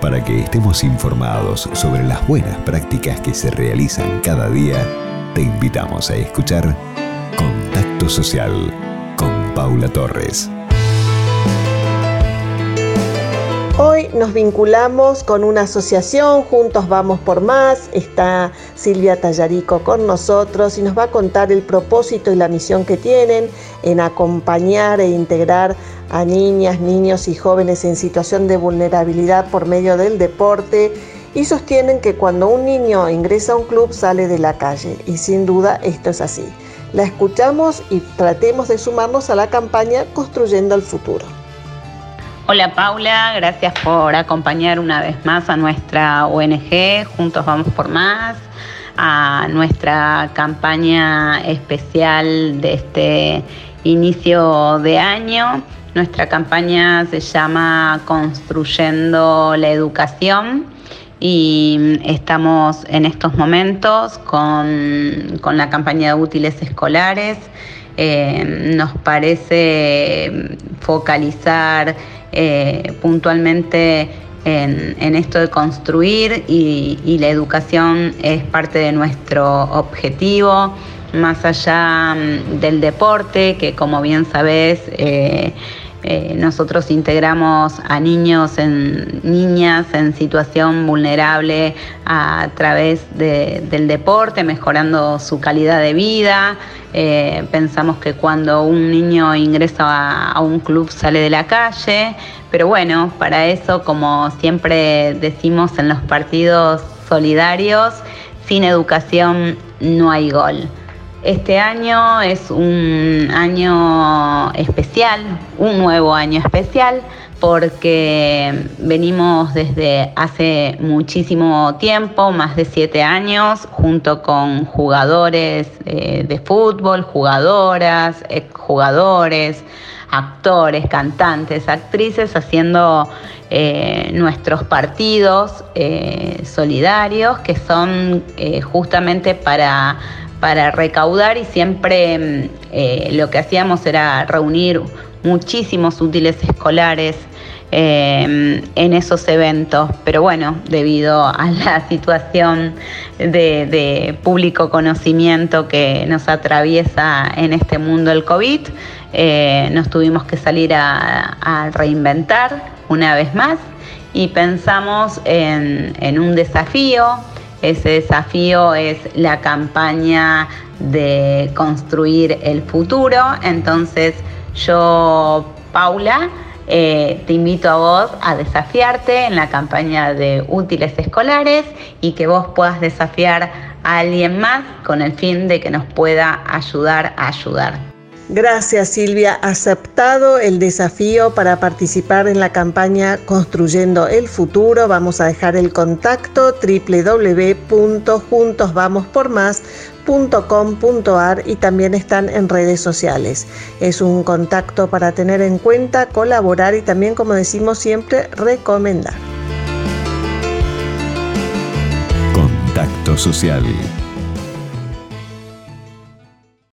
Para que estemos informados sobre las buenas prácticas que se realizan cada día, te invitamos a escuchar Contacto Social con Paula Torres. Hoy nos vinculamos con una asociación, Juntos Vamos por Más. Está Silvia Tallarico con nosotros y nos va a contar el propósito y la misión que tienen en acompañar e integrar a niñas, niños y jóvenes en situación de vulnerabilidad por medio del deporte y sostienen que cuando un niño ingresa a un club sale de la calle y sin duda esto es así. La escuchamos y tratemos de sumarnos a la campaña Construyendo el Futuro. Hola Paula, gracias por acompañar una vez más a nuestra ONG Juntos Vamos por Más, a nuestra campaña especial de este inicio de año. Nuestra campaña se llama Construyendo la Educación y estamos en estos momentos con, la campaña de útiles escolares. Eh, nos parece focalizar eh, puntualmente en, esto de construir y, la educación es parte de nuestro objetivo, más allá mm, del deporte, que como bien sabes, eh, eh, nosotros integramos a niños, en, niñas en situación vulnerable a través del deporte, mejorando su calidad de vida. Eh, pensamos que cuando un niño ingresa a, un club sale de la calle, pero bueno, para eso, como siempre decimos en los partidos solidarios, sin educación no hay gol. Este año es un año especial, un nuevo año especial, porque venimos desde hace muchísimo tiempo, más de siete años, junto con jugadores eh, de fútbol, jugadoras, exjugadores, actores, cantantes, actrices, haciendo eh, nuestros partidos eh, solidarios, que son justamente para para recaudar y siempre mm, eh, lo que hacíamos era reunir muchísimos útiles escolares eh, en esos eventos, pero bueno, debido a la situación de, público conocimiento que nos atraviesa en este mundo el COVID, eh, nos tuvimos que salir a, reinventar una vez más y pensamos en un desafío ese desafío es la campaña de construir el futuro. Entonces yo, Paula, eh, te invito a vos a desafiarte en la campaña de útiles escolares y que vos puedas desafiar a alguien más con el fin de que nos pueda ayudar a ayudar. Gracias Silvia. Aceptado el desafío para participar en la campaña Construyendo el Futuro. Vamos a dejar el contacto www.juntosvamospormás.com.ar y también están en redes sociales. Es un contacto para tener en cuenta, colaborar y también, como decimos siempre, recomendar. Contacto social